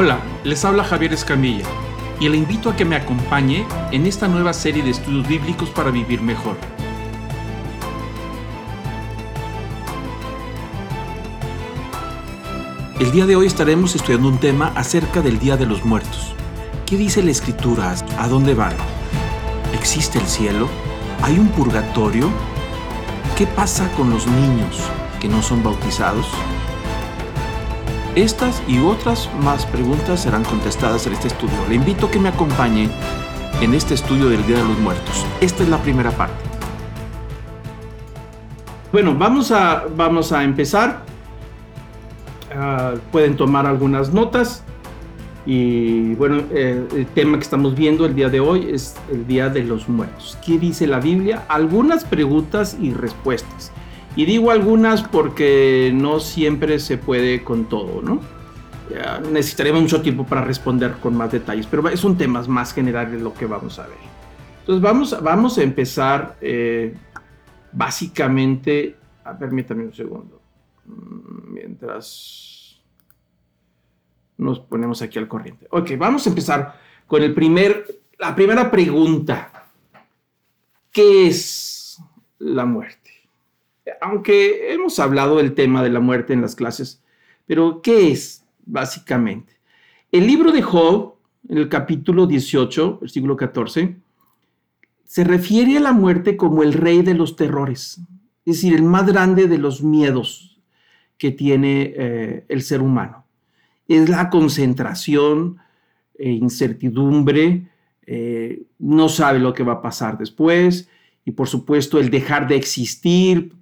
Hola, les habla Javier Escamilla y le invito a que me acompañe en esta nueva serie de estudios bíblicos para vivir mejor. El día de hoy estaremos estudiando un tema acerca del Día de los Muertos. ¿Qué dice la Escritura? ¿A dónde van? ¿Existe el cielo? ¿Hay un purgatorio? ¿Qué pasa con los niños que no son bautizados? Estas y otras más preguntas serán contestadas en este estudio. Le invito a que me acompañe en este estudio del Día de los Muertos. Esta es la primera parte. Bueno, vamos a, vamos a empezar. Ah, pueden tomar algunas notas. Y bueno, eh, el tema que estamos viendo el día de hoy es el Día de los Muertos. ¿Qué dice la Biblia? Algunas preguntas y respuestas. Y digo algunas porque no siempre se puede con todo, ¿no? necesitaremos mucho tiempo para responder con más detalles, pero son temas más generales lo que vamos a ver. Entonces vamos, vamos a empezar eh, básicamente, a, permítame un segundo, mm, mientras nos ponemos aquí al corriente. Ok, vamos a empezar con el primer, la primera pregunta. ¿Qué es la muerte? Aunque hemos hablado del tema de la muerte en las clases, pero ¿qué es básicamente? El libro de Job, en el capítulo 18, versículo 14, se refiere a la muerte como el rey de los terrores, es decir, el más grande de los miedos que tiene eh, el ser humano. Es la concentración, e incertidumbre, eh, no sabe lo que va a pasar después, y por supuesto el dejar de existir,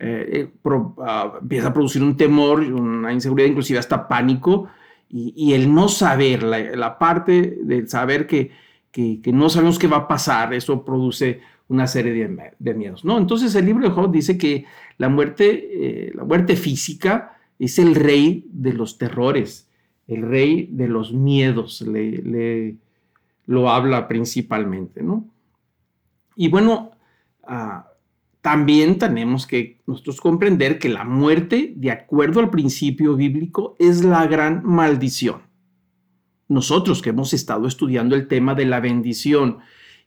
eh, eh, ah, empieza a producir un temor, una inseguridad, inclusive hasta pánico, y, el no saber, la, parte del saber que, que, no sabemos qué va a pasar, eso produce una serie de, miedos, ¿no? Entonces el libro de Job dice que la muerte, eh, la muerte física es el rey de los terrores, el rey de los miedos, le, lo habla principalmente, ¿no? Y bueno, uh, también tenemos que nosotros comprender que la muerte, de acuerdo al principio bíblico, es la gran maldición. Nosotros que hemos estado estudiando el tema de la bendición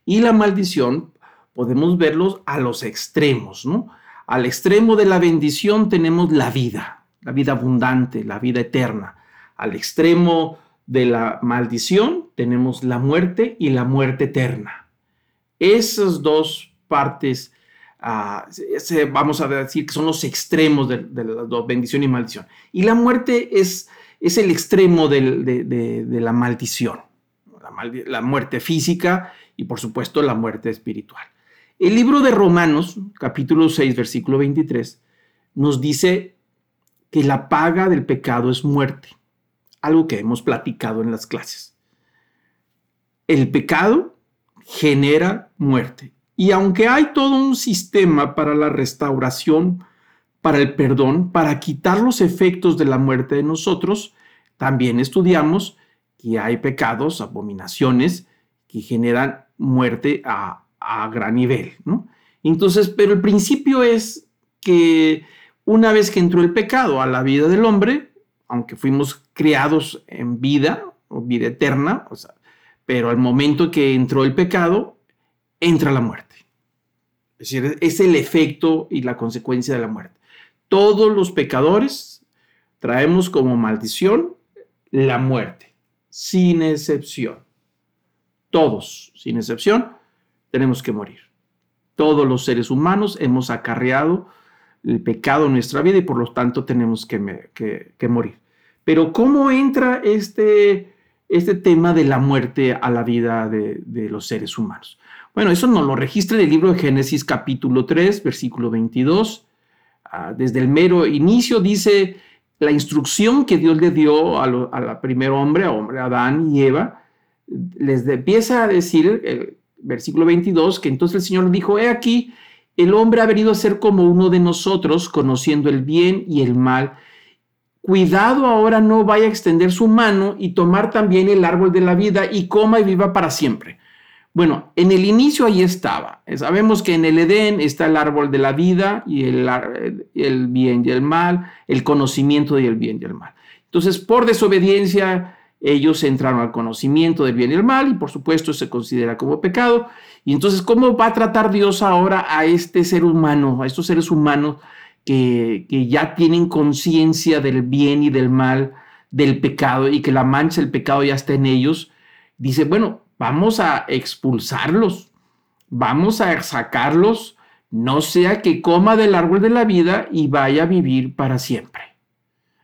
y la maldición, podemos verlos a los extremos, ¿no? Al extremo de la bendición tenemos la vida, la vida abundante, la vida eterna. Al extremo de la maldición tenemos la muerte y la muerte eterna. Esas dos partes vamos a decir que son los extremos de, la bendición y maldición. Y la muerte es, es el extremo de, la maldición, la, muerte física y por supuesto la muerte espiritual. El libro de Romanos, capítulo 6, versículo 23, nos dice que la paga del pecado es muerte, algo que hemos platicado en las clases. El pecado genera muerte y aunque hay todo un sistema para la restauración, para el perdón, para quitar los efectos de la muerte de nosotros, también estudiamos que hay pecados, abominaciones, que generan muerte a, gran nivel. Entonces, pero el principio es que una vez que entró el pecado a la vida del hombre, aunque fuimos creados en vida o vida eterna, pero al momento que entró el pecado, entra la muerte. Es decir, es el efecto y la consecuencia de la muerte. Todos los pecadores traemos como maldición la muerte, sin excepción. Todos, sin excepción, tenemos que morir. Todos los seres humanos hemos acarreado el pecado en nuestra vida y por lo tanto tenemos que, morir. Pero ¿cómo entra este, este tema de la muerte a la vida de los seres humanos? Bueno, eso nos lo registra en el libro de Génesis capítulo 3, versículo 22. Ah, desde el mero inicio dice la instrucción que Dios le dio a, la primer hombre, a Adán y Eva, les empieza a decir, el versículo 22, que entonces el Señor dijo, he aquí, el hombre ha venido a ser como uno de nosotros, conociendo el bien y el mal. Cuidado ahora no vaya a extender su mano y tomar también el árbol de la vida y coma y viva para siempre. Bueno, en el inicio ahí estaba. Sabemos que en el Edén está el árbol de la vida y el, bien y el mal, el conocimiento del bien y el mal. Entonces, por desobediencia ellos entraron al conocimiento del bien y el mal y por supuesto se considera como pecado. Y entonces, ¿cómo va a tratar Dios ahora a este ser humano, a estos seres humanos que, que ya tienen conciencia del bien y del mal, del pecado y que la mancha del pecado ya está en ellos? Dice, bueno, vamos a expulsarlos, vamos a sacarlos, no sea que coma del árbol de la vida y vaya a vivir para siempre.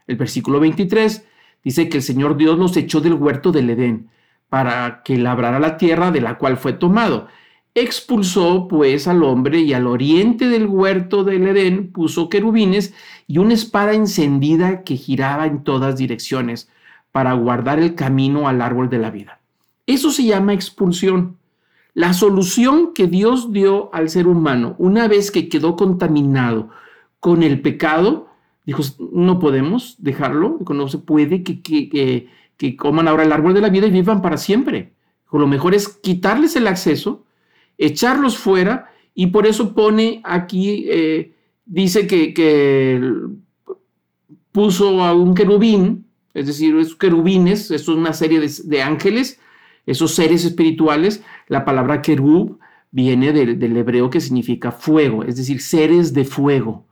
El versículo 23 dice que el Señor Dios los echó del huerto del Edén para que labrara la tierra de la cual fue tomado. Expulsó pues al hombre y al oriente del huerto del Edén puso querubines y una espada encendida que giraba en todas direcciones para guardar el camino al árbol de la vida. Eso se llama expulsión. La solución que Dios dio al ser humano una vez que quedó contaminado con el pecado Dijo, no podemos dejarlo, no se puede que, que, coman ahora el árbol de la vida y vivan para siempre. lo mejor es quitarles el acceso, echarlos fuera y por eso pone aquí, eh, dice que, puso a un querubín, es decir, esos querubines, es una serie de, ángeles, esos seres espirituales, la palabra querub viene del hebreo que significa fuego, es decir, seres de fuego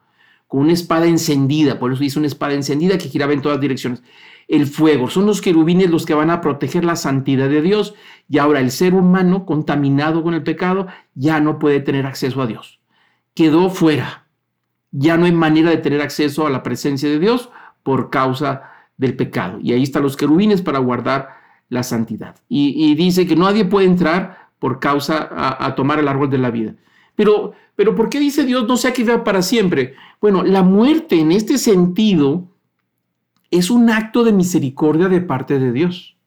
con una espada encendida, por eso dice una espada encendida que giraba en todas direcciones. El fuego, son los querubines los que van a proteger la santidad de Dios y ahora el ser humano contaminado con el pecado ya no puede tener acceso a Dios. Quedó fuera. Ya no hay manera de tener acceso a la presencia de Dios por causa del pecado. Y ahí están los querubines para guardar la santidad. Y, dice que nadie puede entrar por causa a tomar el árbol de la vida. Pero, pero ¿por qué dice Dios no sea que viva para siempre? Bueno, la muerte en este sentido es un acto de misericordia de parte de Dios.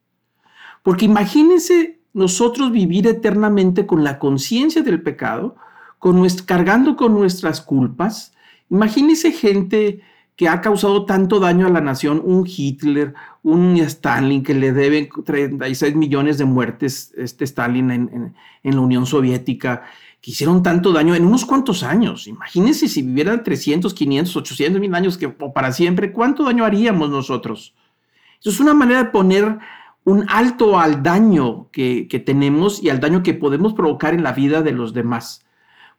Porque imagínense nosotros vivir eternamente con la conciencia del pecado, con cargando con nuestras culpas. Imagínense gente que ha causado tanto daño a la nación, un Hitler, un Stalin que le deben 36 millones de muertes, este Stalin en, en la Unión Soviética, que hicieron tanto daño en unos cuantos años. Imagínense si vivieran 300, 500, 800 mil años que, o para siempre, ¿cuánto daño haríamos nosotros? Eso es una manera de poner un alto al daño que, que tenemos y al daño que podemos provocar en la vida de los demás.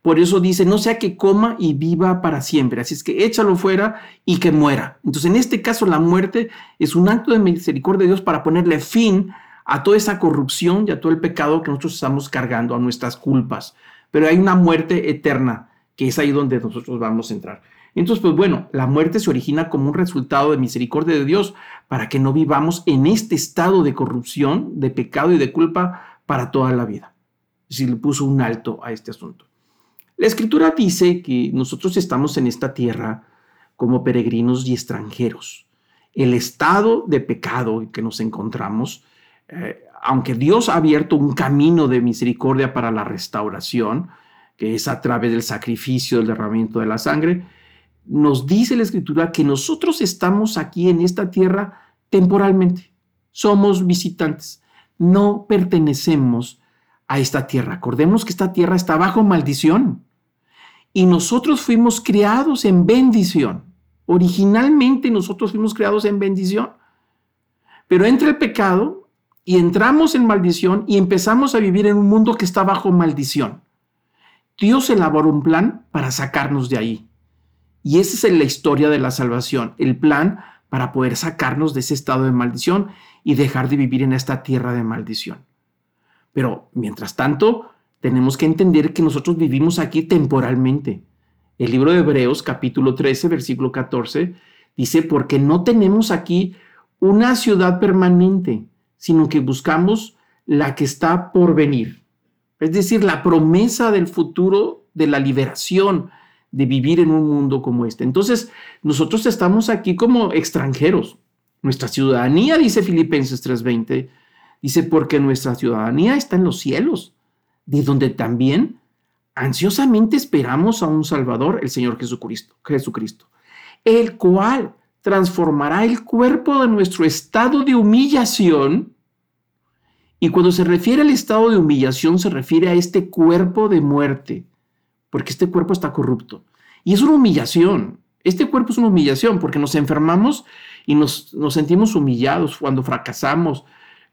Por eso dice, no sea que coma y viva para siempre. Así es que échalo fuera y que muera. Entonces, en este caso, la muerte es un acto de misericordia de Dios para ponerle fin a toda esa corrupción y a todo el pecado que nosotros estamos cargando, a nuestras culpas pero hay una muerte eterna, que es ahí donde nosotros vamos a entrar. Entonces, pues bueno, la muerte se origina como un resultado de misericordia de Dios para que no vivamos en este estado de corrupción, de pecado y de culpa para toda la vida. Si le puso un alto a este asunto. La escritura dice que nosotros estamos en esta tierra como peregrinos y extranjeros. El estado de pecado en que nos encontramos eh, aunque Dios ha abierto un camino de misericordia para la restauración, que es a través del sacrificio, del derramamiento de la sangre, nos dice la escritura que nosotros estamos aquí en esta tierra temporalmente. Somos visitantes. No pertenecemos a esta tierra. Acordemos que esta tierra está bajo maldición. Y nosotros fuimos creados en bendición. Originalmente nosotros fuimos creados en bendición. Pero entra el pecado y entramos en maldición y empezamos a vivir en un mundo que está bajo maldición. Dios elaboró un plan para sacarnos de ahí. Y esa es la historia de la salvación, el plan para poder sacarnos de ese estado de maldición y dejar de vivir en esta tierra de maldición. Pero mientras tanto, tenemos que entender que nosotros vivimos aquí temporalmente. El libro de Hebreos capítulo 13, versículo 14, dice, porque no tenemos aquí una ciudad permanente, sino que buscamos la que está por venir. Es decir, la promesa del futuro de la liberación, de vivir en un mundo como este. Entonces, nosotros estamos aquí como extranjeros. Nuestra ciudadanía, dice Filipenses 3:20, dice, porque nuestra ciudadanía está en los cielos, de donde también ansiosamente esperamos a un Salvador, el Señor Jesucristo, Jesucristo, el cual transformará el cuerpo de nuestro estado de humillación. Y cuando se refiere al estado de humillación, se refiere a este cuerpo de muerte, porque este cuerpo está corrupto. Y es una humillación. Este cuerpo es una humillación porque nos enfermamos y nos, nos sentimos humillados cuando fracasamos,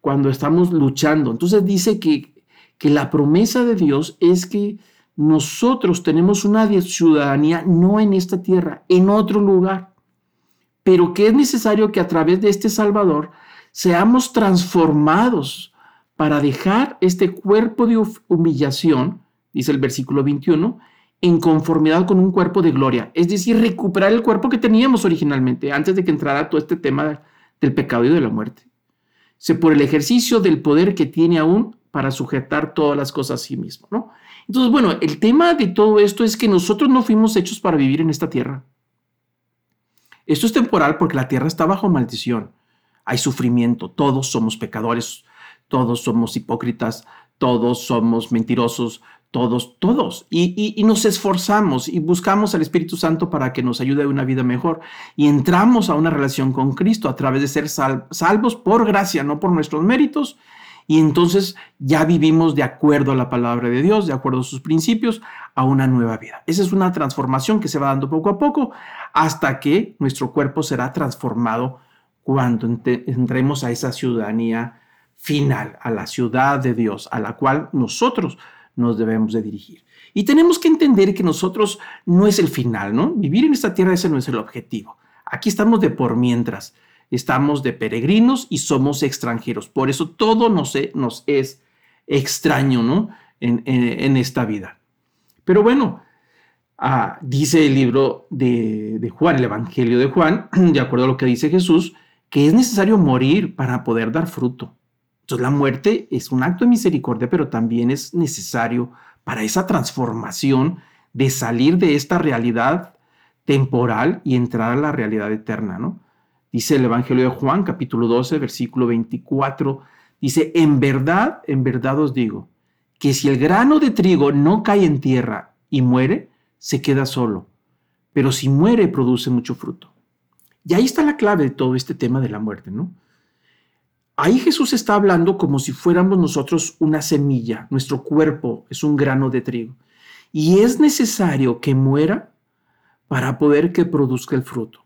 cuando estamos luchando. Entonces dice que, que la promesa de Dios es que nosotros tenemos una ciudadanía no en esta tierra, en otro lugar, pero que es necesario que a través de este Salvador seamos transformados para dejar este cuerpo de humillación, dice el versículo 21, en conformidad con un cuerpo de gloria, es decir, recuperar el cuerpo que teníamos originalmente antes de que entrara todo este tema del pecado y de la muerte. Se por el ejercicio del poder que tiene aún para sujetar todas las cosas a sí mismo, ¿no? Entonces, bueno, el tema de todo esto es que nosotros no fuimos hechos para vivir en esta tierra. Esto es temporal porque la tierra está bajo maldición. Hay sufrimiento, todos somos pecadores, todos somos hipócritas, todos somos mentirosos, todos, todos. Y, nos esforzamos y buscamos al Espíritu Santo para que nos ayude a una vida mejor. Y entramos a una relación con Cristo a través de ser salvos por gracia, no por nuestros méritos. Y entonces ya vivimos de acuerdo a la palabra de Dios, de acuerdo a sus principios, a una nueva vida. Esa es una transformación que se va dando poco a poco hasta que nuestro cuerpo será transformado cuando entremos a esa ciudadanía final, a la ciudad de Dios, a la cual nosotros nos debemos de dirigir. Y tenemos que entender que nosotros no es el final, ¿no? Vivir en esta tierra ese no es el objetivo. Aquí estamos de por mientras, estamos de peregrinos y somos extranjeros. Por eso todo nos, e, nos es extraño, ¿no? En, esta vida. Pero bueno, ah, dice el libro de, de Juan, el Evangelio de Juan, de acuerdo a lo que dice Jesús, que es necesario morir para poder dar fruto. Entonces la muerte es un acto de misericordia, pero también es necesario para esa transformación de salir de esta realidad temporal y entrar a la realidad eterna, ¿no? Dice el Evangelio de Juan, capítulo 12, versículo 24, dice, en verdad, en verdad os digo, que si el grano de trigo no cae en tierra y muere, se queda solo, pero si muere, produce mucho fruto. Y ahí está la clave de todo este tema de la muerte, ¿no? Ahí Jesús está hablando como si fuéramos nosotros una semilla, nuestro cuerpo es un grano de trigo. Y es necesario que muera para poder que produzca el fruto.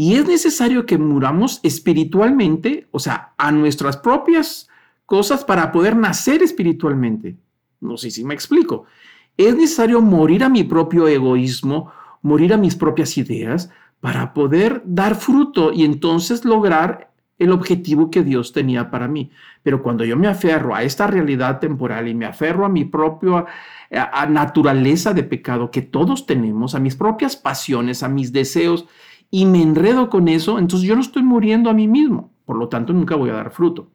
Y es necesario que muramos espiritualmente, o sea, a nuestras propias cosas para poder nacer espiritualmente. No sé si me explico. Es necesario morir a mi propio egoísmo, morir a mis propias ideas, para poder dar fruto y entonces lograr el objetivo que Dios tenía para mí. Pero cuando yo me aferro a esta realidad temporal y me aferro a mi propia naturaleza de pecado que todos tenemos, a mis propias pasiones, a mis deseos, y me enredo con eso, entonces yo no estoy muriendo a mí mismo. Por lo tanto, nunca voy a dar fruto.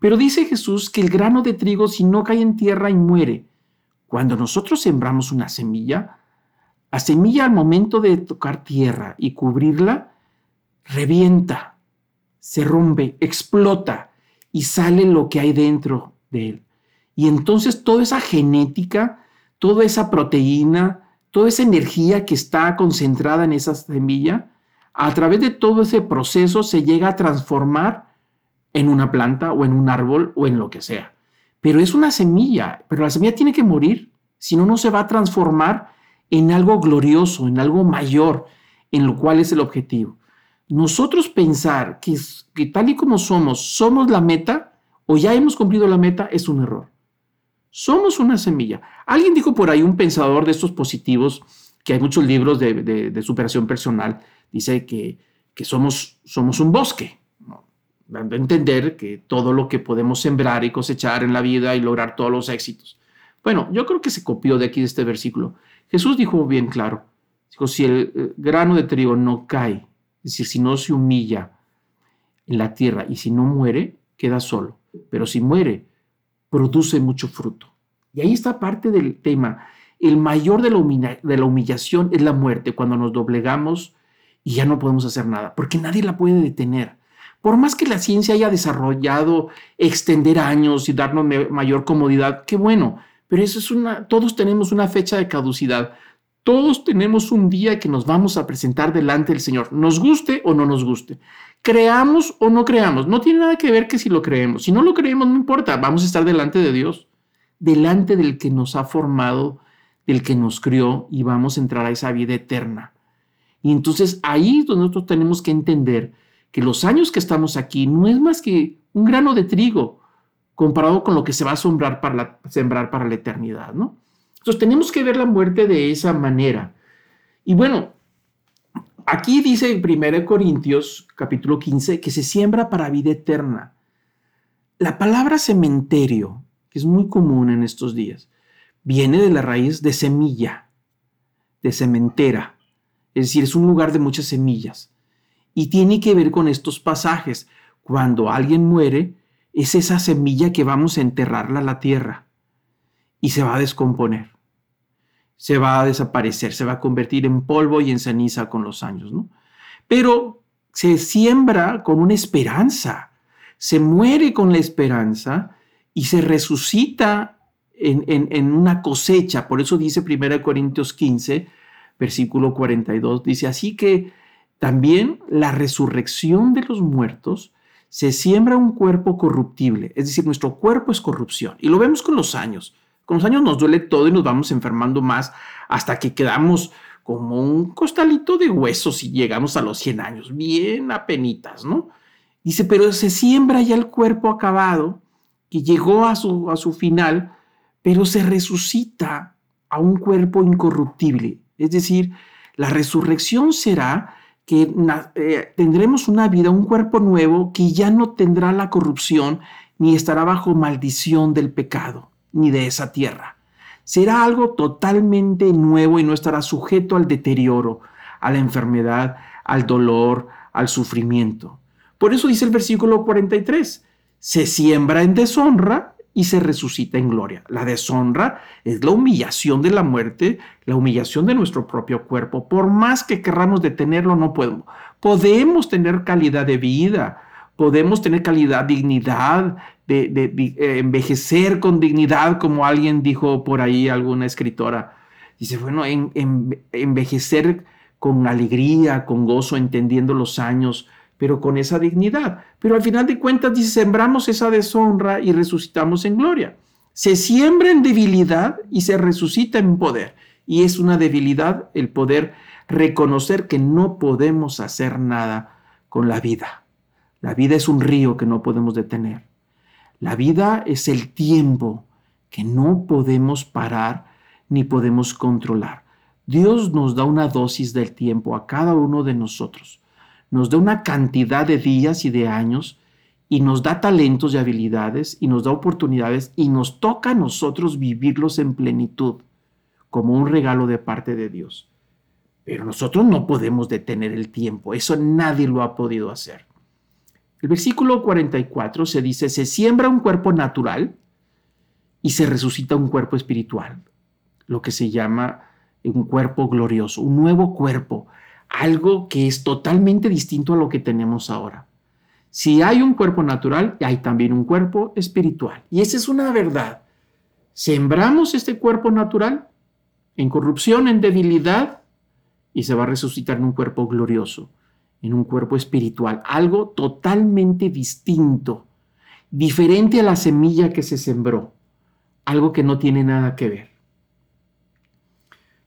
Pero dice Jesús que el grano de trigo, si no cae en tierra y muere, cuando nosotros sembramos una semilla, la semilla al momento de tocar tierra y cubrirla, revienta, se rompe, explota y sale lo que hay dentro de él. Y entonces toda esa genética, toda esa proteína, toda esa energía que está concentrada en esa semilla, a través de todo ese proceso se llega a transformar en una planta o en un árbol o en lo que sea. Pero es una semilla, pero la semilla tiene que morir, si no, no se va a transformar en algo glorioso, en algo mayor, en lo cual es el objetivo nosotros pensar que, que tal y como somos, somos la meta o ya hemos cumplido la meta es un error. Somos una semilla. Alguien dijo por ahí, un pensador de estos positivos, que hay muchos libros de, superación personal, dice que, somos, somos un bosque, dando a entender que todo lo que podemos sembrar y cosechar en la vida y lograr todos los éxitos. Bueno, yo creo que se copió de aquí de este versículo. Jesús dijo bien claro, dijo, si el grano de trigo no cae es decir, si no se humilla en la tierra y si no muere, queda solo. Pero si muere, produce mucho fruto. Y ahí está parte del tema. El mayor de la, de la humillación es la muerte, cuando nos doblegamos y ya no podemos hacer nada, porque nadie la puede detener. Por más que la ciencia haya desarrollado extender años y darnos mayor comodidad, qué bueno, pero eso es una, todos tenemos una fecha de caducidad. Todos tenemos un día que nos vamos a presentar delante del Señor, nos guste o no nos guste. Creamos o no creamos, no tiene nada que ver que si lo creemos. Si no lo creemos, no importa, vamos a estar delante de Dios, delante del que nos ha formado, del que nos crió y vamos a entrar a esa vida eterna. Y entonces ahí es donde nosotros tenemos que entender que los años que estamos aquí no es más que un grano de trigo comparado con lo que se va a sembrar para la, sembrar para la eternidad, ¿no? Entonces tenemos que ver la muerte de esa manera. Y bueno, aquí dice en 1 Corintios capítulo 15 que se siembra para vida eterna. La palabra cementerio, que es muy común en estos días, viene de la raíz de semilla, de cementera. Es decir, es un lugar de muchas semillas. Y tiene que ver con estos pasajes. Cuando alguien muere, es esa semilla que vamos a enterrarla a la tierra y se va a descomponer. Se va a desaparecer, se va a convertir en polvo y en ceniza con los años, ¿no? Pero se siembra con una esperanza, se muere con la esperanza y se resucita en, en una cosecha. Por eso dice 1 Corintios 15, versículo 42, dice, así que también la resurrección de los muertos se siembra un cuerpo corruptible, es decir, nuestro cuerpo es corrupción. Y lo vemos con los años. Con los años nos duele todo y nos vamos enfermando más hasta que quedamos como un costalito de huesos y llegamos a los 100 años, bien apenitas, ¿no? Dice, pero se siembra ya el cuerpo acabado, que llegó a su, a su final, pero se resucita a un cuerpo incorruptible. Es decir, la resurrección será que eh, tendremos una vida, un cuerpo nuevo que ya no tendrá la corrupción ni estará bajo maldición del pecado, ni de esa tierra. Será algo totalmente nuevo y no estará sujeto al deterioro, a la enfermedad, al dolor, al sufrimiento. Por eso dice el versículo 43, se siembra en deshonra y se resucita en gloria. La deshonra es la humillación de la muerte, la humillación de nuestro propio cuerpo. Por más que querramos detenerlo, no podemos. Podemos tener calidad de vida, podemos tener calidad, dignidad, de, eh, envejecer con dignidad, como alguien dijo por ahí, alguna escritora. Dice, bueno, envejecer con alegría, con gozo, entendiendo los años, pero con esa dignidad. Pero al final de cuentas dice, sembramos esa deshonra y resucitamos en gloria. Se siembra en debilidad y se resucita en poder. Y es una debilidad el poder reconocer que no podemos hacer nada con la vida. La vida es un río que no podemos detener. La vida es el tiempo que no podemos parar ni podemos controlar. Dios nos da una dosis del tiempo a cada uno de nosotros nos da una cantidad de días y de años y nos da talentos y habilidades y nos da oportunidades y nos toca a nosotros vivirlos en plenitud como un regalo de parte de Dios. Pero nosotros no podemos detener el tiempo, eso nadie lo ha podido hacer. El versículo 44 se dice, se siembra un cuerpo natural y se resucita un cuerpo espiritual, lo que se llama un cuerpo glorioso, un nuevo cuerpo algo que es totalmente distinto a lo que tenemos ahora. Si hay un cuerpo natural, hay también un cuerpo espiritual. Y esa es una verdad. Sembramos este cuerpo natural en corrupción, en debilidad, y se va a resucitar en un cuerpo glorioso, en un cuerpo espiritual, algo totalmente distinto, diferente a la semilla que se sembró, algo que no tiene nada que ver.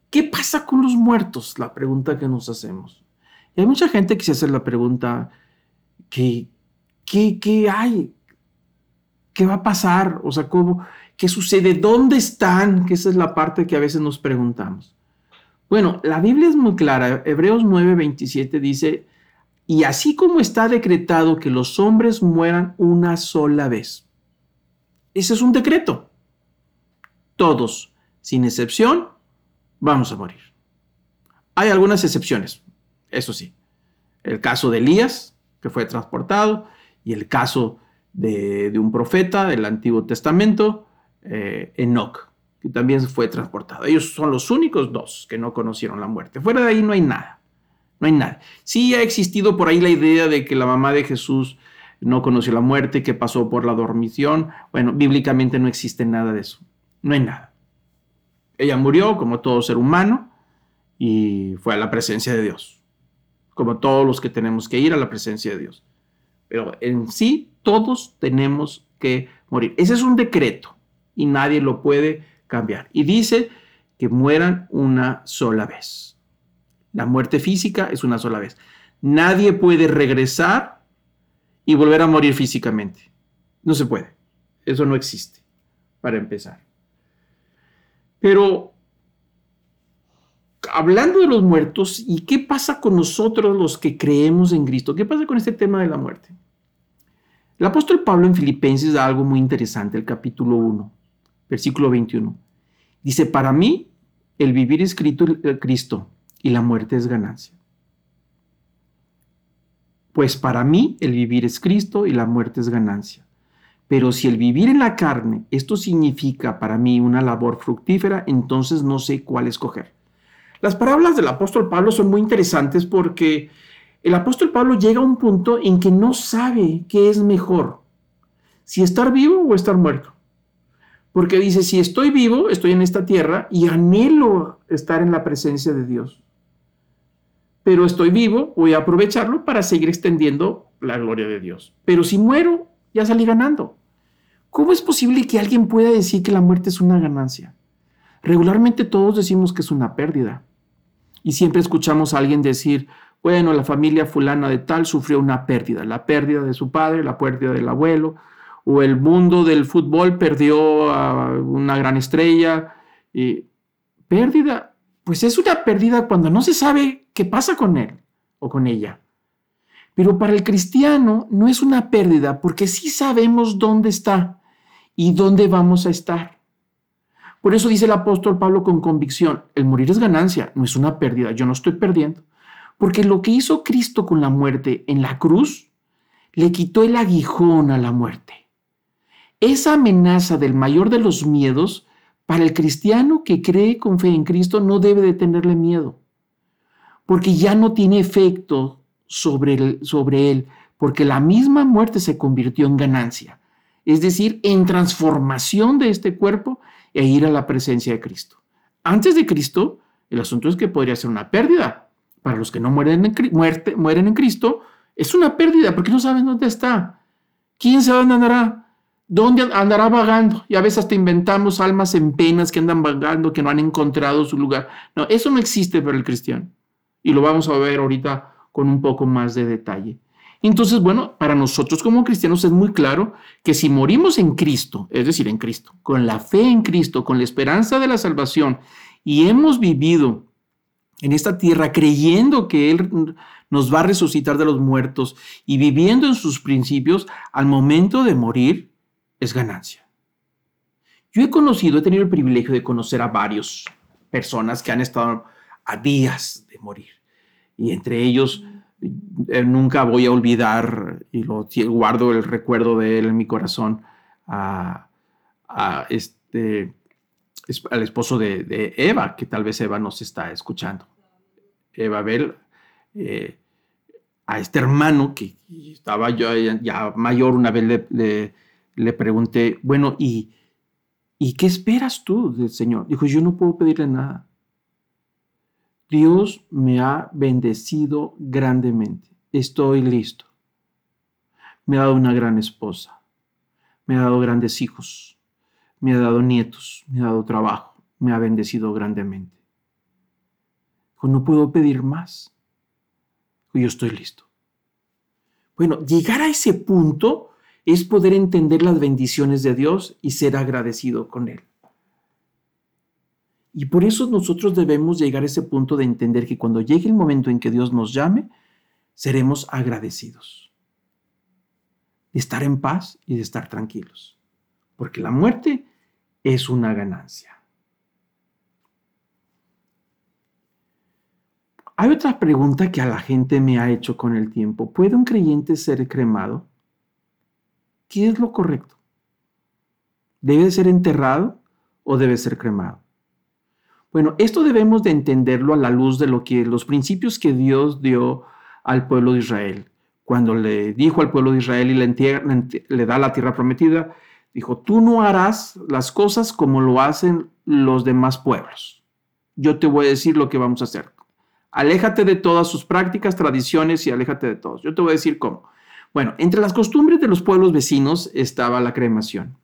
¿Qué pasa con los muertos? La pregunta que nos hacemos. Y hay mucha gente que se hace la pregunta, ¿qué, qué, hay? ¿Qué va a pasar? O sea, ¿cómo, ¿qué sucede? ¿Dónde están? Esa es la parte que a veces nos preguntamos. Bueno, la Biblia es muy clara. Hebreos 9:27 dice, y así como está decretado que los hombres mueran una sola vez. Ese es un decreto. Todos, sin excepción, vamos a morir. Hay algunas excepciones, eso sí. El caso de Elías, que fue transportado, y el caso de, un profeta del Antiguo Testamento, eh, Enoch, que también fue transportado. Ellos son los únicos dos que no conocieron la muerte. Fuera de ahí no hay nada. No hay nada. Sí ha existido por ahí la idea de que la mamá de Jesús no conoció la muerte, que pasó por la dormición. Bueno, bíblicamente no existe nada de eso. No hay nada. Ella murió como todo ser humano y fue a la presencia de Dios, como todos los que tenemos que ir a la presencia de Dios. Pero en sí, todos tenemos que morir. Ese es un decreto y nadie lo puede cambiar. Y dice que mueran una sola vez. La muerte física es una sola vez. Nadie puede regresar y volver a morir físicamente. No se puede. Eso no existe, para empezar. Pero hablando de los muertos, ¿y qué pasa con nosotros los que creemos en Cristo? ¿Qué pasa con este tema de la muerte? El apóstol Pablo en Filipenses da algo muy interesante, el capítulo 1, versículo 21. Dice, para mí el vivir es Cristo y la muerte es ganancia. Pues para mí el vivir es Cristo y la muerte es ganancia. Pero si el vivir en la carne, esto significa para mí una labor fructífera, entonces no sé cuál escoger. Las parábolas del apóstol Pablo son muy interesantes porque el apóstol Pablo llega a un punto en que no sabe qué es mejor, si estar vivo o estar muerto. Porque dice, si estoy vivo, estoy en esta tierra y anhelo estar en la presencia de Dios. Pero estoy vivo, voy a aprovecharlo para seguir extendiendo la gloria de Dios. Pero si muero, ya salí ganando. ¿Cómo es posible que alguien pueda decir que la muerte es una ganancia? Regularmente todos decimos que es una pérdida. Y siempre escuchamos a alguien decir, bueno, la familia fulana de tal sufrió una pérdida, la pérdida de su padre, la pérdida del abuelo, o el mundo del fútbol perdió a una gran estrella. Y pérdida, pues es una pérdida cuando no se sabe qué pasa con él o con ella. Pero para el cristiano no es una pérdida porque sí sabemos dónde está y dónde vamos a estar. Por eso dice el apóstol Pablo con convicción, el morir es ganancia, no es una pérdida, yo no estoy perdiendo. Porque lo que hizo Cristo con la muerte en la cruz, le quitó el aguijón a la muerte. Esa amenaza del mayor de los miedos, para el cristiano que cree con fe en Cristo, no debe de tenerle miedo. Porque ya no tiene efecto sobre, él, porque la misma muerte se convirtió en ganancia. Es decir, en transformación de este cuerpo e ir a la presencia de Cristo. Antes de Cristo, el asunto es que podría ser una pérdida. Para los que no mueren en, muerte, mueren en Cristo, es una pérdida porque no saben dónde está. ¿Quién sabe dónde andará? ¿Dónde andará vagando? Y a veces hasta inventamos almas en penas que andan vagando, que no han encontrado su lugar. No, eso no existe para el cristiano. Y lo vamos a ver ahorita con un poco más de detalle. Entonces, bueno, para nosotros como cristianos es muy claro que si morimos en Cristo, es decir, en Cristo, con la fe en Cristo, con la esperanza de la salvación, y hemos vivido en esta tierra creyendo que Él nos va a resucitar de los muertos y viviendo en sus principios, al momento de morir es ganancia. Yo he conocido, he tenido el privilegio de conocer a varias personas que han estado a días de morir. Y entre ellos eh, nunca voy a olvidar, y lo guardo el recuerdo de él en mi corazón, a, este, al esposo de, Eva, que tal vez Eva nos está escuchando. Eva Bel, eh, a este hermano que estaba yo ya, mayor, una vez le, le, pregunté, bueno, ¿y, ¿y qué esperas tú del Señor? Dijo, yo no puedo pedirle nada. Dios me ha bendecido grandemente. Estoy listo. Me ha dado una gran esposa. Me ha dado grandes hijos. Me ha dado nietos. Me ha dado trabajo. Me ha bendecido grandemente. No puedo pedir más. Yo estoy listo. Bueno, llegar a ese punto es poder entender las bendiciones de Dios y ser agradecido con Él. Y por eso nosotros debemos llegar a ese punto de entender que cuando llegue el momento en que Dios nos llame, seremos agradecidos. De estar en paz y de estar tranquilos. Porque la muerte es una ganancia. Hay otra pregunta que a la gente me ha hecho con el tiempo. ¿Puede un creyente ser cremado? ¿Qué es lo correcto? ¿Debe ser enterrado o debe ser cremado? Bueno, esto debemos de entenderlo a la luz de lo que los principios que Dios dio al pueblo de Israel. Cuando le dijo al pueblo de Israel y le, le da la tierra prometida, dijo, tú no harás las cosas como lo hacen los demás pueblos. Yo te voy a decir lo que vamos a hacer. Aléjate de todas sus prácticas, tradiciones y aléjate de todos. Yo te voy a decir cómo. Bueno, entre las costumbres de los pueblos vecinos estaba la cremación.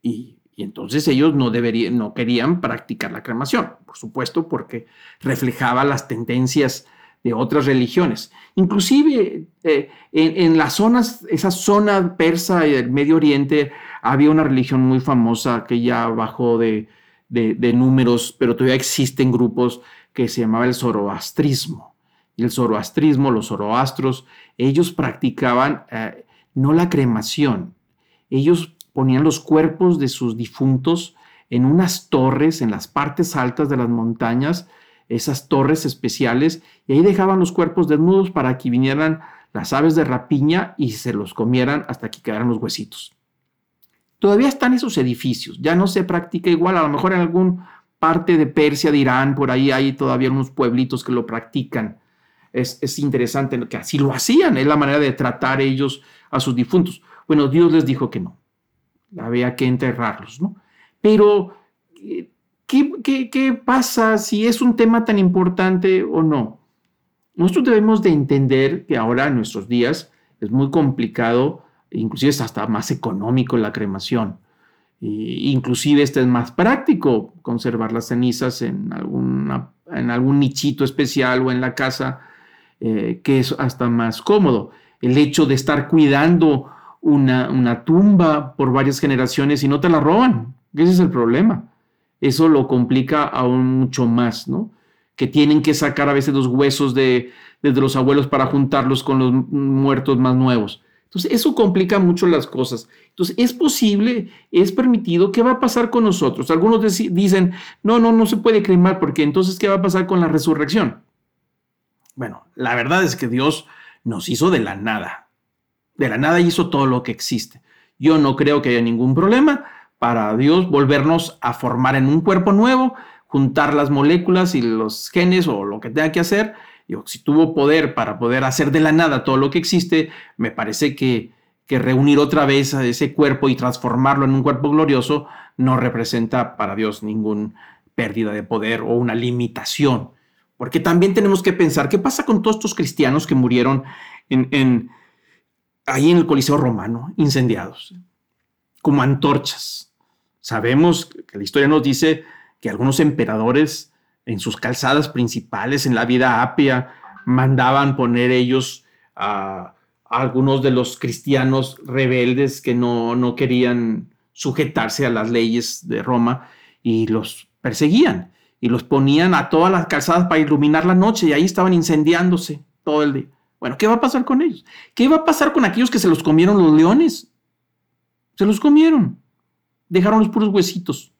Y y entonces ellos no, deberían, no querían practicar la cremación, por supuesto, porque reflejaba las tendencias de otras religiones. Inclusive eh, en, las zonas, esa zona persa y del Medio Oriente, había una religión muy famosa que ya bajó de, números, pero todavía existen grupos que se llamaba el zoroastrismo. Y el zoroastrismo, los zoroastros, ellos practicaban eh, no la cremación, ellos ponían los cuerpos de sus difuntos en unas torres en las partes altas de las montañas, esas torres especiales, y ahí dejaban los cuerpos desnudos para que vinieran las aves de rapiña y se los comieran hasta que quedaran los huesitos. Todavía están esos edificios, ya no se practica igual, a lo mejor en algún parte de Persia, de Irán, por ahí hay todavía unos pueblitos que lo practican. Es, es interesante que así lo hacían, es la manera de tratar ellos a sus difuntos. Bueno, Dios les dijo que no, había que enterrarlos, ¿no? Pero, ¿qué, pasa si es un tema tan importante o no? Nosotros debemos de entender que ahora en nuestros días es muy complicado, inclusive es hasta más económico la cremación. inclusive este es más práctico, conservar las cenizas en, en algún nichito especial o en la casa, eh, que es hasta más cómodo. El hecho de estar cuidando una, una, tumba por varias generaciones y no te la roban. Ese es el problema. Eso lo complica aún mucho más, ¿no? Que tienen que sacar a veces los huesos de, los abuelos para juntarlos con los muertos más nuevos. Entonces, eso complica mucho las cosas. Entonces, es posible, es permitido. ¿Qué va a pasar con nosotros? Algunos dicen, no, no, no se puede cremar porque entonces, ¿qué va a pasar con la resurrección? Bueno, la verdad es que Dios nos hizo de la nada. De la nada hizo todo lo que existe. Yo no creo que haya ningún problema para Dios volvernos a formar en un cuerpo nuevo, juntar las moléculas y los genes o lo que tenga que hacer. si tuvo poder para poder hacer de la nada todo lo que existe, me parece que, que reunir otra vez a ese cuerpo y transformarlo en un cuerpo glorioso no representa para Dios ninguna pérdida de poder o una limitación. Porque también tenemos que pensar, ¿qué pasa con todos estos cristianos que murieron en, ahí en el Coliseo Romano, incendiados, como antorchas? Sabemos que la historia nos dice que algunos emperadores en sus calzadas principales, en la vida apia, mandaban poner ellos a, algunos de los cristianos rebeldes que no, no querían sujetarse a las leyes de Roma y los perseguían y los ponían a todas las calzadas para iluminar la noche y ahí estaban incendiándose todo el día. Bueno, ¿qué va a pasar con ellos? ¿Qué va a pasar con aquellos que se los comieron los leones? Se los comieron dejaron los puros huesitos.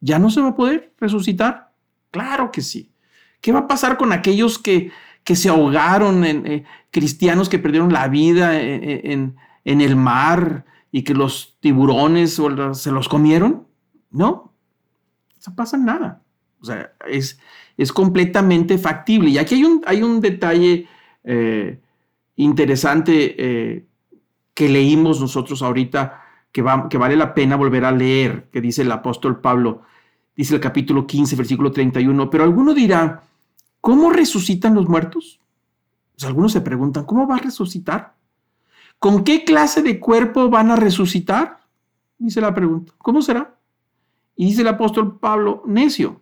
¿Ya no se va a poder resucitar? Claro que sí. ¿Qué va a pasar con aquellos que, que se ahogaron, en, eh, cristianos que perdieron la vida en, el mar y que los tiburones se los comieron? No, no pasa nada. O sea, es, es completamente factible. Y aquí hay un, hay un detalle eh, interesante eh, que leímos nosotros ahorita que, vale la pena volver a leer, que dice el apóstol Pablo, dice el capítulo 15, versículo 31, pero alguno dirá, ¿cómo resucitan los muertos? Pues algunos se preguntan, ¿cómo va a resucitar? ¿Con qué clase de cuerpo van a resucitar? Dice la pregunta, ¿cómo será? Y dice el apóstol Pablo, necio,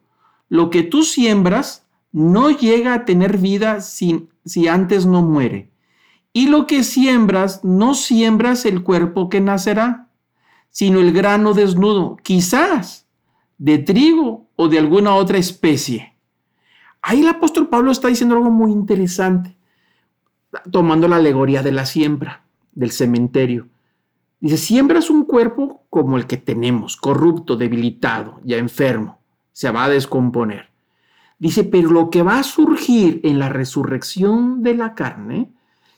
lo que tú siembras no llega a tener vida si, antes no muere. Y lo que siembras, no siembras el cuerpo que nacerá sino el grano desnudo, quizás de trigo o de alguna otra especie. Ahí el apóstol Pablo está diciendo algo muy interesante, tomando la alegoría de la siembra, del cementerio. Dice, siembras un cuerpo como el que tenemos, corrupto, debilitado, ya enfermo, se va a descomponer. Dice, pero lo que va a surgir en la resurrección de la carne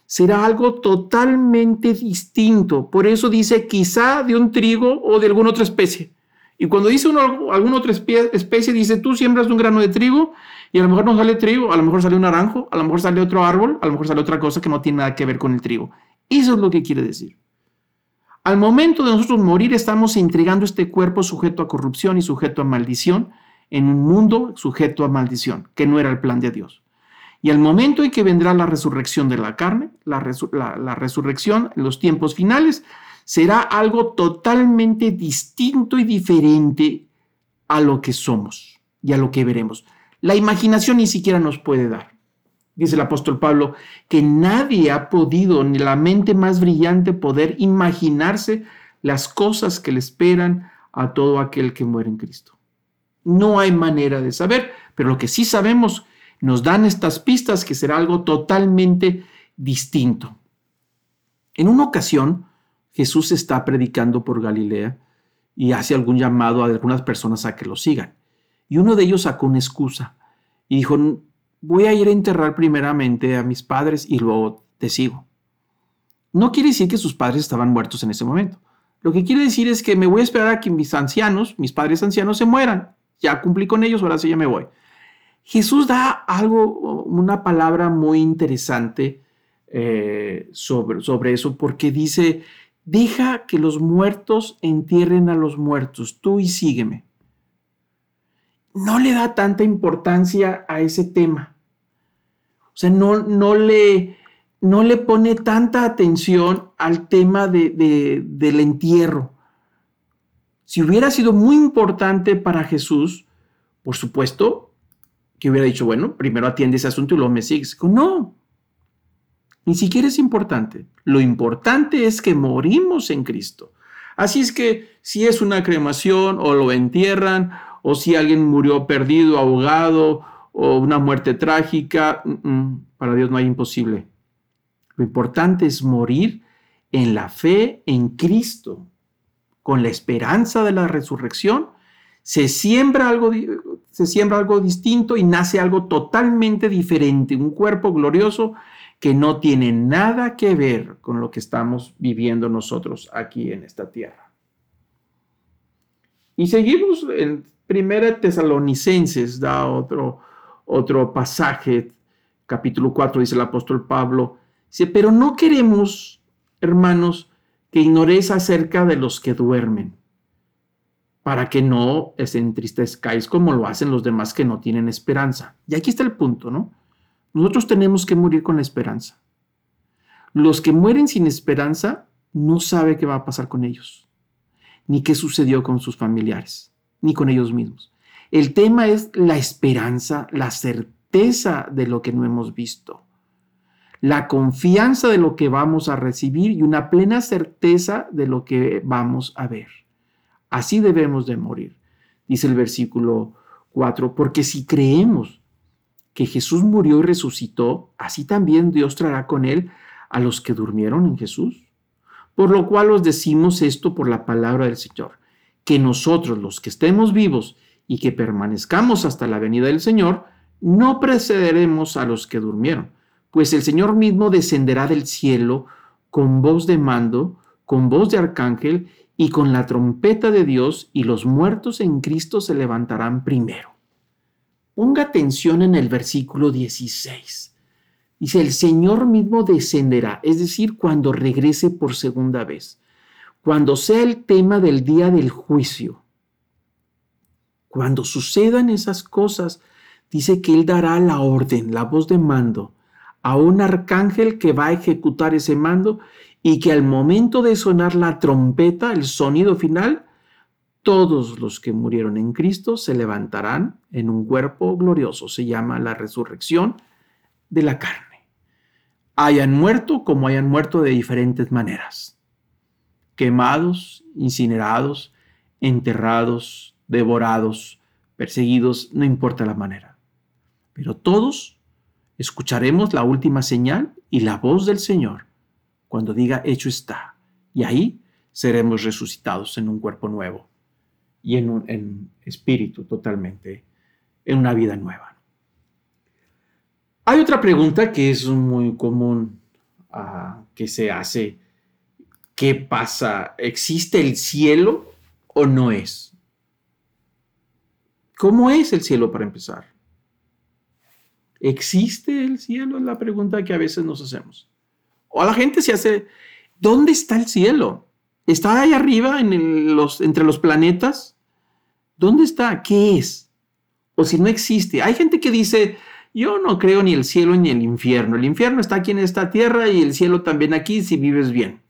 será algo totalmente distinto. Por eso dice quizá de un trigo o de alguna otra especie. Y cuando dice uno, alguna otra especie, dice tú siembras un grano de trigo y a lo mejor no sale trigo, a lo mejor sale un naranjo, a lo mejor sale otro árbol, a lo mejor sale otra cosa que no tiene nada que ver con el trigo. Eso es lo que quiere decir. Al momento de nosotros morir estamos entregando este cuerpo sujeto a corrupción y sujeto a maldición en un mundo sujeto a maldición, que no era el plan de Dios. Y al momento en que vendrá la resurrección de la carne, la, resurrección en los tiempos finales, será algo totalmente distinto y diferente a lo que somos y a lo que veremos. La imaginación ni siquiera nos puede dar. dice el apóstol Pablo, que nadie ha podido, ni la mente más brillante, poder imaginarse las cosas que le esperan a todo aquel que muere en Cristo. No hay manera de saber, pero lo que sí sabemos nos dan estas pistas que será algo totalmente distinto. En una ocasión, Jesús está predicando por Galilea y hace algún llamado a algunas personas a que lo sigan. Y uno de ellos sacó una excusa y dijo, voy a ir a enterrar primeramente a mis padres y luego te sigo. No quiere decir que sus padres estaban muertos en ese momento. Lo que quiere decir es que me voy a esperar a que mis ancianos, mis padres ancianos, se mueran. Ya cumplí con ellos, ahora sí ya me voy. Jesús da algo, una palabra muy interesante eh, sobre, sobre eso, porque dice, deja que los muertos entierren a los muertos, tú y sígueme no le da tanta importancia a ese tema. O sea, no, no, le, no le pone tanta atención al tema de, del entierro. Si hubiera sido muy importante para Jesús, por supuesto, que hubiera dicho, bueno, primero atiende ese asunto y luego me sigues. No, ni siquiera es importante. Lo importante es que morimos en Cristo. Así es que si es una cremación o lo entierran o si alguien murió perdido, ahogado, o una muerte trágica, para Dios no hay imposible. Lo importante es morir en la fe en Cristo, con la esperanza de la resurrección. Se siembra algo, se siembra algo distinto y nace algo totalmente diferente, un cuerpo glorioso que no tiene nada que ver con lo que estamos viviendo nosotros aquí en esta tierra. Y seguimos en Primera Tesalonicenses da otro, otro pasaje, capítulo 4, dice el apóstol Pablo, dice, pero no queremos, hermanos, que ignoréis acerca de los que duermen, para que no os entristezcáis como lo hacen los demás que no tienen esperanza. Y aquí está el punto, ¿no? Nosotros tenemos que morir con la esperanza. Los que mueren sin esperanza no sabe qué va a pasar con ellos, ni qué sucedió con sus familiares ni con ellos mismos. El tema es la esperanza, la certeza de lo que no hemos visto, la confianza de lo que vamos a recibir y una plena certeza de lo que vamos a ver. Así debemos de morir, dice el versículo 4, porque si creemos que Jesús murió y resucitó, así también Dios traerá con él a los que durmieron en Jesús. Por lo cual os decimos esto por la palabra del Señor que nosotros los que estemos vivos y que permanezcamos hasta la venida del Señor, no precederemos a los que durmieron, pues el Señor mismo descenderá del cielo con voz de mando, con voz de arcángel y con la trompeta de Dios, y los muertos en Cristo se levantarán primero. Ponga atención en el versículo 16. Dice, el Señor mismo descenderá, es decir, cuando regrese por segunda vez cuando sea el tema del día del juicio, cuando sucedan esas cosas, dice que Él dará la orden, la voz de mando, a un arcángel que va a ejecutar ese mando y que al momento de sonar la trompeta, el sonido final, todos los que murieron en Cristo se levantarán en un cuerpo glorioso. Se llama la resurrección de la carne. Hayan muerto como hayan muerto de diferentes maneras quemados, incinerados, enterrados, devorados, perseguidos, no importa la manera. Pero todos escucharemos la última señal y la voz del Señor cuando diga hecho está. Y ahí seremos resucitados en un cuerpo nuevo y en un espíritu totalmente, en una vida nueva. Hay otra pregunta que es muy común ah, que se hace ¿qué pasa? ¿Existe el cielo o no es? ¿Cómo es el cielo para empezar? ¿Existe el cielo? Es la pregunta que a veces nos hacemos. O la gente se hace, ¿dónde está el cielo? ¿Está ahí arriba en los, entre los planetas? ¿Dónde está? ¿Qué es? O si no existe. Hay gente que dice, yo no creo ni el cielo ni el infierno. El infierno está aquí en esta tierra y el cielo también aquí si vives bien.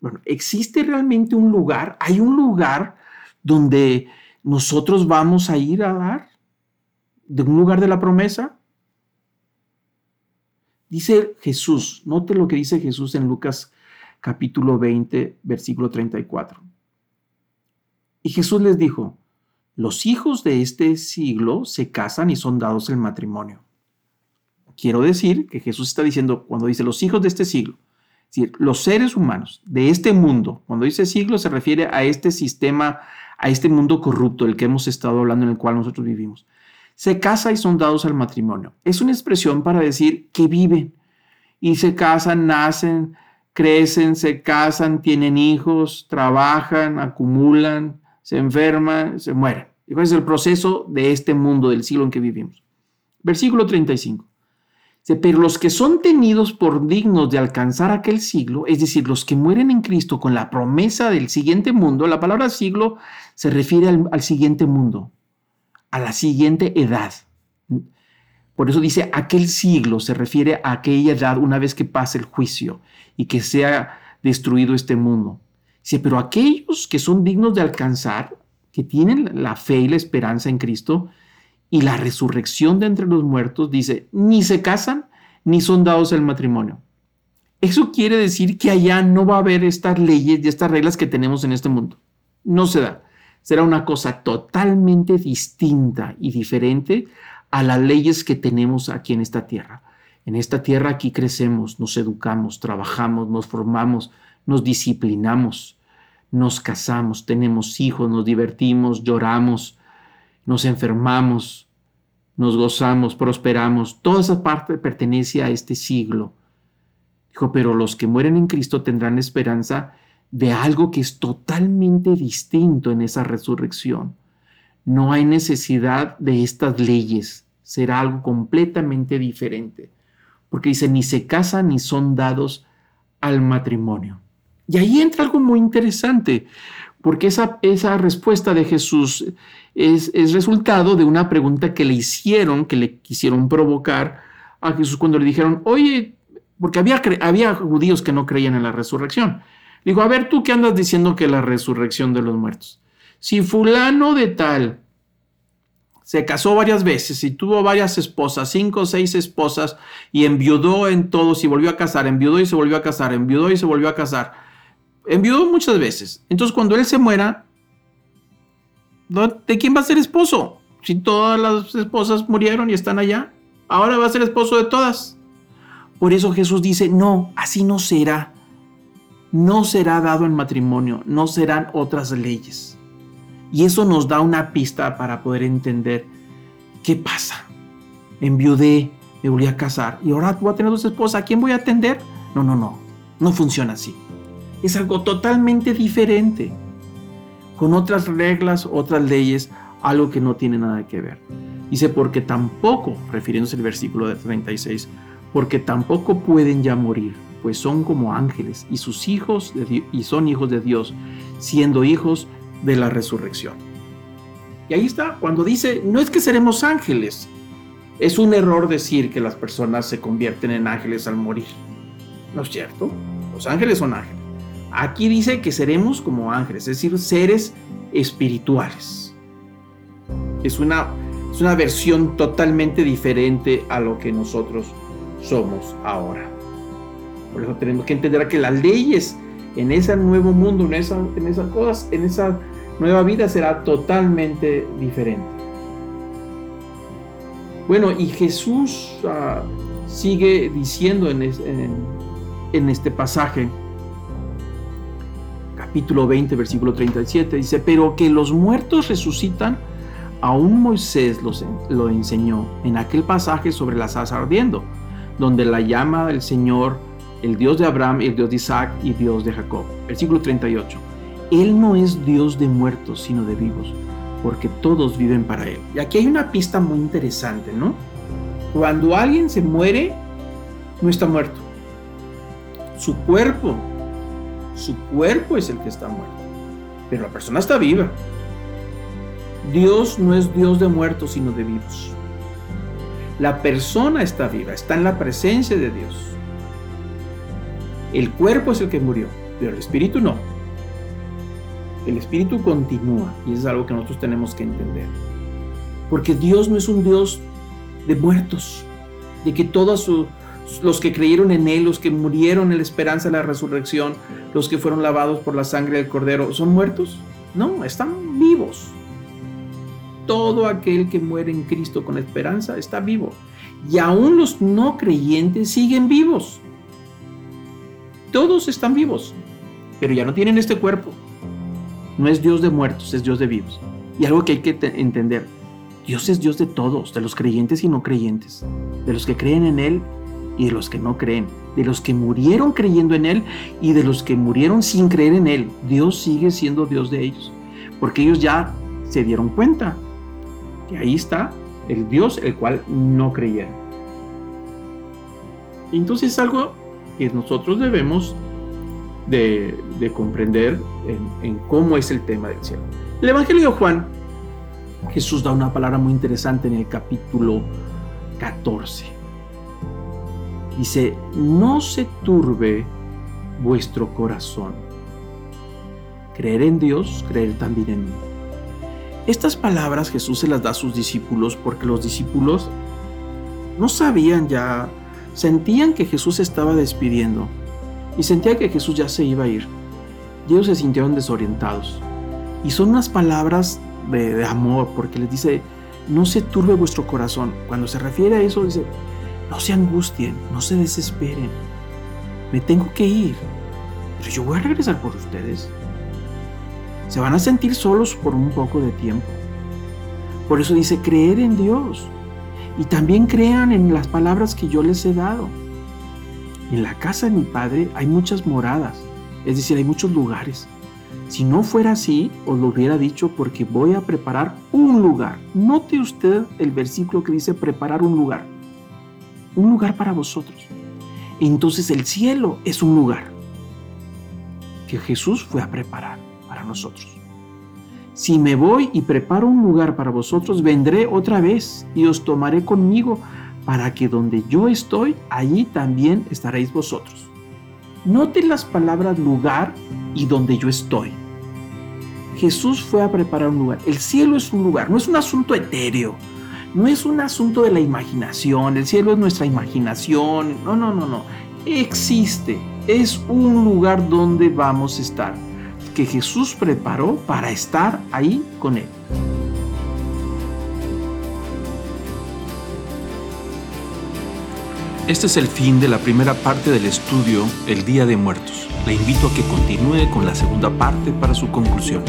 Bueno, ¿existe realmente un lugar? ¿Hay un lugar donde nosotros vamos a ir a dar? ¿De un lugar de la promesa? Dice Jesús, note lo que dice Jesús en Lucas capítulo 20, versículo 34. Y Jesús les dijo, los hijos de este siglo se casan y son dados el matrimonio. Quiero decir que Jesús está diciendo, cuando dice los hijos de este siglo, los seres humanos de este mundo, cuando dice siglo se refiere a este sistema, a este mundo corrupto, el que hemos estado hablando, en el cual nosotros vivimos. Se casa y son dados al matrimonio. Es una expresión para decir que viven y se casan, nacen, crecen, se casan, tienen hijos, trabajan, acumulan, se enferman, se mueren. ¿Cuál es el proceso de este mundo, del siglo en que vivimos? Versículo 35. Pero los que son tenidos por dignos de alcanzar aquel siglo, es decir, los que mueren en Cristo con la promesa del siguiente mundo, la palabra siglo se refiere al, siguiente mundo, a la siguiente edad. Por eso dice aquel siglo, se refiere a aquella edad una vez que pase el juicio y que sea destruido este mundo. Dice, pero aquellos que son dignos de alcanzar, que tienen la fe y la esperanza en Cristo y la resurrección de entre los muertos, dice, ni se casan ni son dados al matrimonio. Eso quiere decir que allá no va a haber estas leyes y estas reglas que tenemos en este mundo. No se da. Será una cosa totalmente distinta y diferente a las leyes que tenemos aquí en esta tierra. En esta tierra aquí crecemos, nos educamos, trabajamos, nos formamos, nos disciplinamos, nos casamos, tenemos hijos, nos divertimos, lloramos, nos enfermamos, nos gozamos, prosperamos. Toda esa parte pertenece a este siglo. Dijo, pero los que mueren en Cristo tendrán esperanza de algo que es totalmente distinto en esa resurrección. No hay necesidad de estas leyes, será algo completamente diferente, porque dice, ni se casan ni son dados al matrimonio. Y ahí entra algo muy interesante, porque esa, esa respuesta de Jesús es, es, resultado de una pregunta que le hicieron, que le quisieron provocar a Jesús cuando le dijeron, oye, porque había, había judíos que no creían en la resurrección. Digo, a ver, tú qué andas diciendo que la resurrección de los muertos. Si fulano de tal se casó varias veces y tuvo varias esposas, cinco o seis esposas, y enviudó en todos y volvió a casar, enviudó y se volvió a casar, enviudó y se volvió a casar enviudó muchas veces. Entonces, cuando él se muera, ¿de quién va a ser esposo? Si todas las esposas murieron y están allá, ahora va a ser esposo de todas. Por eso Jesús dice, no, así no será. No será dado en matrimonio, no serán otras leyes. Y eso nos da una pista para poder entender qué pasa. Enviudé, me volví a casar y ahora voy a tener dos esposas. ¿A quién voy a atender? No, no, no. No funciona así es algo totalmente diferente, con otras reglas, otras leyes, algo que no tiene nada que ver. Dice, porque tampoco, refiriéndose al versículo de 36, porque tampoco pueden ya morir, pues son como ángeles y sus hijos y son hijos de Dios, siendo hijos de la resurrección. Y ahí está, cuando dice, no es que seremos ángeles, es un error decir que las personas se convierten en ángeles al morir. ¿No es cierto? Los ángeles son ángeles. Aquí dice que seremos como ángeles, es decir, seres espirituales. Es una, es una versión totalmente diferente a lo que nosotros somos ahora. Por eso tenemos que entender que las leyes en ese nuevo mundo, en, esa, en esas cosas, en esa nueva vida será totalmente diferente. Bueno, y Jesús ah, sigue diciendo en, este pasaje, capítulo 20, versículo 37, dice, pero que los muertos resucitan, aún Moisés los, lo enseñó en aquel pasaje sobre la salsa ardiendo, donde la llama del Señor, el Dios de Abraham, el Dios de Isaac y Dios de Jacob. Versículo 38. Él no es Dios de muertos, sino de vivos, porque todos viven para Él. Y aquí hay una pista muy interesante, ¿no? Cuando alguien se muere, no está muerto. Su cuerpo su cuerpo es el que está muerto, pero la persona está viva. Dios no es Dios de muertos, sino de vivos. La persona está viva, está en la presencia de Dios. El cuerpo es el que murió, pero el espíritu no. El espíritu continúa y es algo que nosotros tenemos que entender. Porque Dios no es un Dios de muertos, de que toda su, los que creyeron en Él, los que murieron en la esperanza de la resurrección, los que fueron lavados por la sangre del Cordero, ¿son muertos? No, están vivos. Todo aquel que muere en Cristo con esperanza está vivo. Y aún los no creyentes siguen vivos. Todos están vivos, pero ya no tienen este cuerpo. No es Dios de muertos, es Dios de vivos. Y algo que hay que entender, Dios es Dios de todos, de los creyentes y no creyentes, de los que creen en Él y de los que no creen, de los que murieron creyendo en Él y de los que murieron sin creer en Él. Dios sigue siendo Dios de ellos, porque ellos ya se dieron cuenta que ahí está el Dios el cual no creyeron. Entonces es algo que nosotros debemos de, comprender en, en cómo es el tema del cielo. El Evangelio de Juan, Jesús da una palabra muy interesante en el capítulo 14 Dice, no se turbe vuestro corazón. Creer en Dios, creer también en mí. Estas palabras Jesús se las da a sus discípulos porque los discípulos no sabían ya, sentían que Jesús se estaba despidiendo y sentían que Jesús ya se iba a ir. Y ellos se sintieron desorientados. Y son unas palabras de, de amor porque les dice, no se turbe vuestro corazón. Cuando se refiere a eso, dice, no se angustien, no se desesperen. Me tengo que ir, pero yo voy a regresar por ustedes. Se van a sentir solos por un poco de tiempo. Por eso dice creer en Dios. Y también crean en las palabras que yo les he dado. En la casa de mi padre hay muchas moradas, es decir, hay muchos lugares. Si no fuera así, os lo hubiera dicho porque voy a preparar un lugar. Note usted el versículo que dice preparar un lugar un lugar para vosotros. Entonces el cielo es un lugar que Jesús fue a preparar para nosotros. Si me voy y preparo un lugar para vosotros, vendré otra vez y os tomaré conmigo para que donde yo estoy, allí también estaréis vosotros. Noten las palabras lugar y donde yo estoy. Jesús fue a preparar un lugar. El cielo es un lugar, no es un asunto etéreo, no es un asunto de la imaginación, el cielo es nuestra imaginación, no, no, no, no, existe, es un lugar donde vamos a estar, que Jesús preparó para estar ahí con Él. Este es el fin de la primera parte del estudio El Día de Muertos. Le invito a que continúe con la segunda parte para su conclusión.